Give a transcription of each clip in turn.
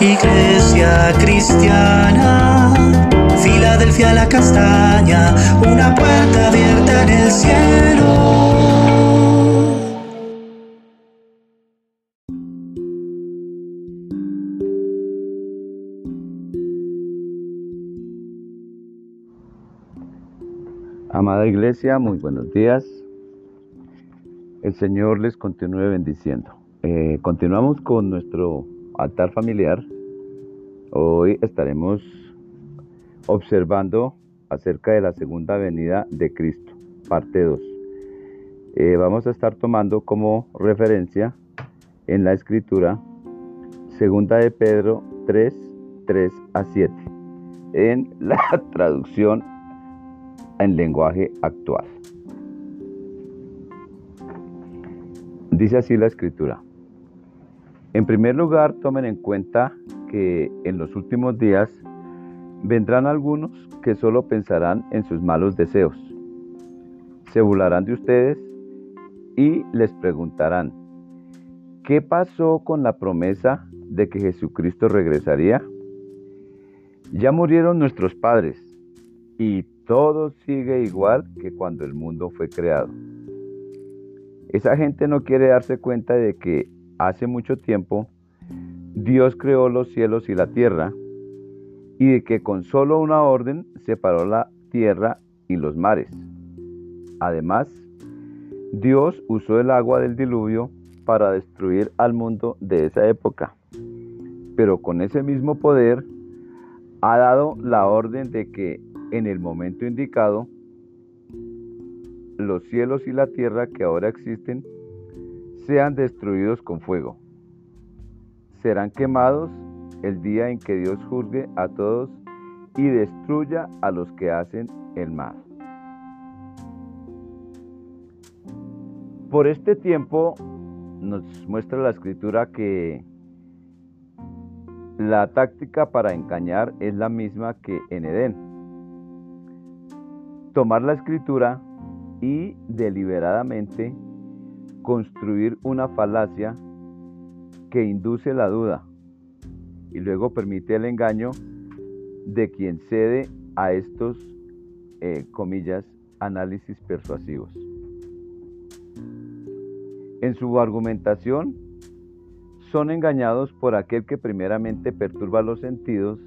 Iglesia cristiana, Filadelfia la castaña, una puerta abierta en el cielo. Amada iglesia, muy buenos días. El Señor les continúe bendiciendo. Eh, continuamos con nuestro altar familiar. Hoy estaremos observando acerca de la segunda venida de Cristo, parte 2. Eh, vamos a estar tomando como referencia en la escritura segunda de Pedro 3, 3 a 7, en la traducción en lenguaje actual. Dice así la escritura. En primer lugar, tomen en cuenta que en los últimos días vendrán algunos que solo pensarán en sus malos deseos. Se burlarán de ustedes y les preguntarán, ¿qué pasó con la promesa de que Jesucristo regresaría? Ya murieron nuestros padres y todo sigue igual que cuando el mundo fue creado. Esa gente no quiere darse cuenta de que hace mucho tiempo Dios creó los cielos y la tierra y de que con solo una orden separó la tierra y los mares. Además, Dios usó el agua del diluvio para destruir al mundo de esa época. Pero con ese mismo poder ha dado la orden de que en el momento indicado, los cielos y la tierra que ahora existen sean destruidos con fuego. Serán quemados el día en que Dios juzgue a todos y destruya a los que hacen el mal. Por este tiempo nos muestra la escritura que la táctica para engañar es la misma que en Edén tomar la escritura y deliberadamente construir una falacia que induce la duda y luego permite el engaño de quien cede a estos, eh, comillas, análisis persuasivos. En su argumentación, son engañados por aquel que primeramente perturba los sentidos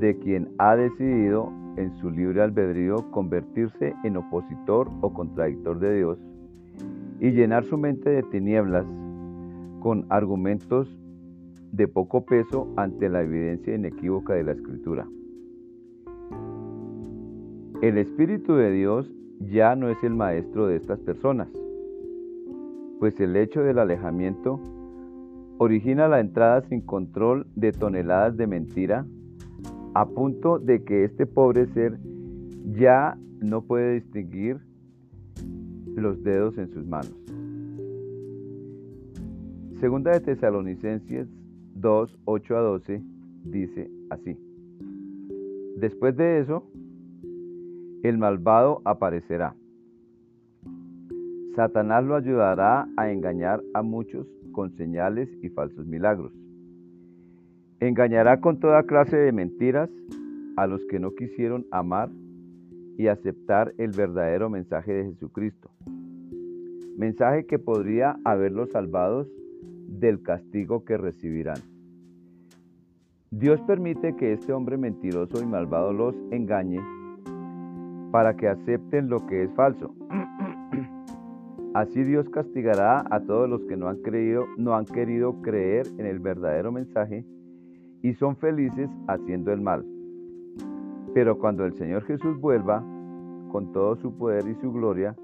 de quien ha decidido en su libre albedrío convertirse en opositor o contradictor de Dios y llenar su mente de tinieblas con argumentos de poco peso ante la evidencia inequívoca de la Escritura. El Espíritu de Dios ya no es el maestro de estas personas, pues el hecho del alejamiento origina la entrada sin control de toneladas de mentira a punto de que este pobre ser ya no puede distinguir los dedos en sus manos. Segunda de Tesalonicenses 2, 8 a 12 dice así. Después de eso, el malvado aparecerá. Satanás lo ayudará a engañar a muchos con señales y falsos milagros Engañará con toda clase de mentiras a los que no quisieron amar y aceptar el verdadero mensaje de Jesucristo. Mensaje que podría haberlos salvados del castigo que recibirán. Dios permite que este hombre mentiroso y malvado los engañe para que acepten lo que es falso. Así Dios castigará a todos los que no han creído, no han querido creer en el verdadero mensaje y son felices haciendo el mal. Pero cuando el Señor Jesús vuelva, con todo su poder y su gloria,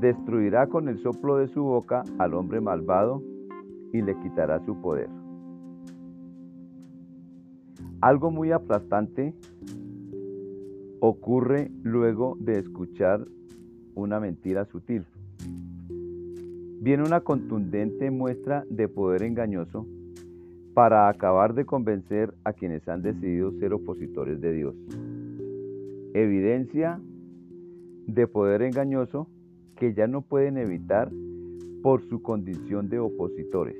destruirá con el soplo de su boca al hombre malvado y le quitará su poder. Algo muy aplastante ocurre luego de escuchar una mentira sutil. Viene una contundente muestra de poder engañoso para acabar de convencer a quienes han decidido ser opositores de Dios. Evidencia de poder engañoso que ya no pueden evitar por su condición de opositores.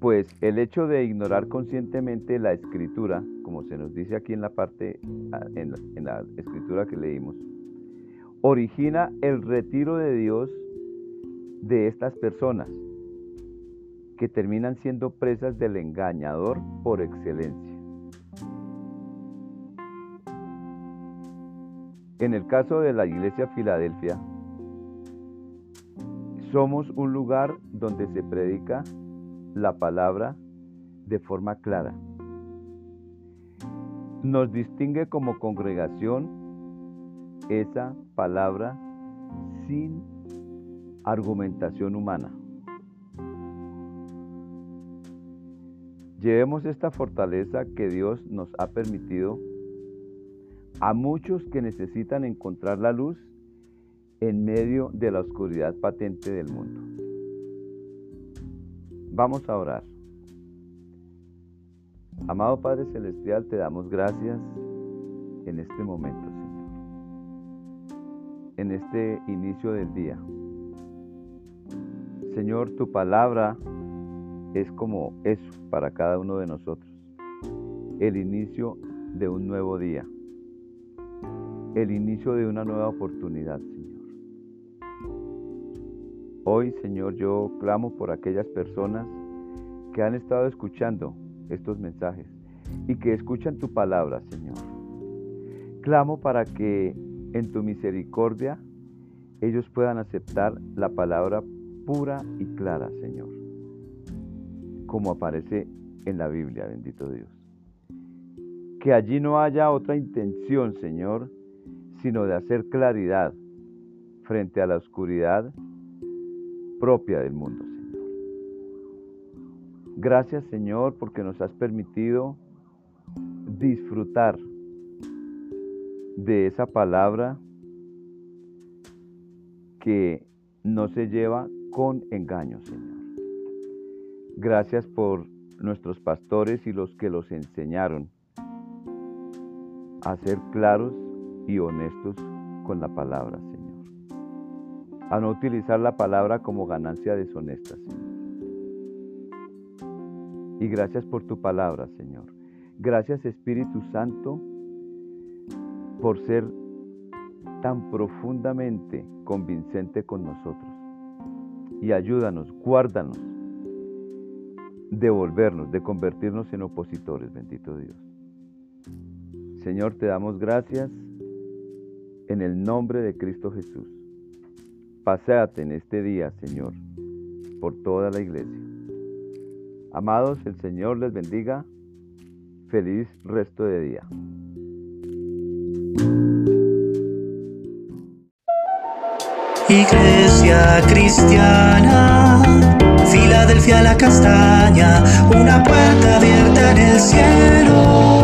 Pues el hecho de ignorar conscientemente la escritura, como se nos dice aquí en la parte, en la, escritura que leímos, origina el retiro de Dios de estas personas que terminan siendo presas del engañador por excelencia. En el caso de la iglesia Filadelfia, somos un lugar donde se predica la palabra de forma clara. Nos distingue como congregación esa palabra sin argumentación humana. Llevemos esta fortaleza que Dios nos ha permitido a muchos que necesitan encontrar la luz en medio de la oscuridad patente del mundo. Vamos a orar. Amado Padre Celestial, te damos gracias en este momento, Señor. En este inicio del día. Señor, tu palabra es como eso para cada uno de nosotros. El inicio de un nuevo día. El inicio de una nueva oportunidad, Hoy, Señor, yo clamo por aquellas personas que han estado escuchando estos mensajes y que escuchan tu palabra, Señor. Clamo para que en tu misericordia ellos puedan aceptar la palabra pura y clara, Señor, como aparece en la Biblia, bendito Dios. Que allí no haya otra intención, Señor, sino de hacer claridad frente a la oscuridad propia del mundo, Señor. Gracias, Señor, porque nos has permitido disfrutar de esa palabra que no se lleva con engaño, Señor. Gracias por nuestros pastores y los que los enseñaron a ser claros y honestos con la palabra, Señor a no utilizar la palabra como ganancia deshonesta, Señor. Y gracias por tu palabra, Señor. Gracias, Espíritu Santo, por ser tan profundamente convincente con nosotros. Y ayúdanos, guárdanos, devolvernos, de convertirnos en opositores, bendito Dios. Señor, te damos gracias en el nombre de Cristo Jesús. Paseate en este día, Señor, por toda la iglesia. Amados, el Señor les bendiga. Feliz resto de día. Iglesia cristiana, Filadelfia a la castaña, una puerta abierta en el cielo.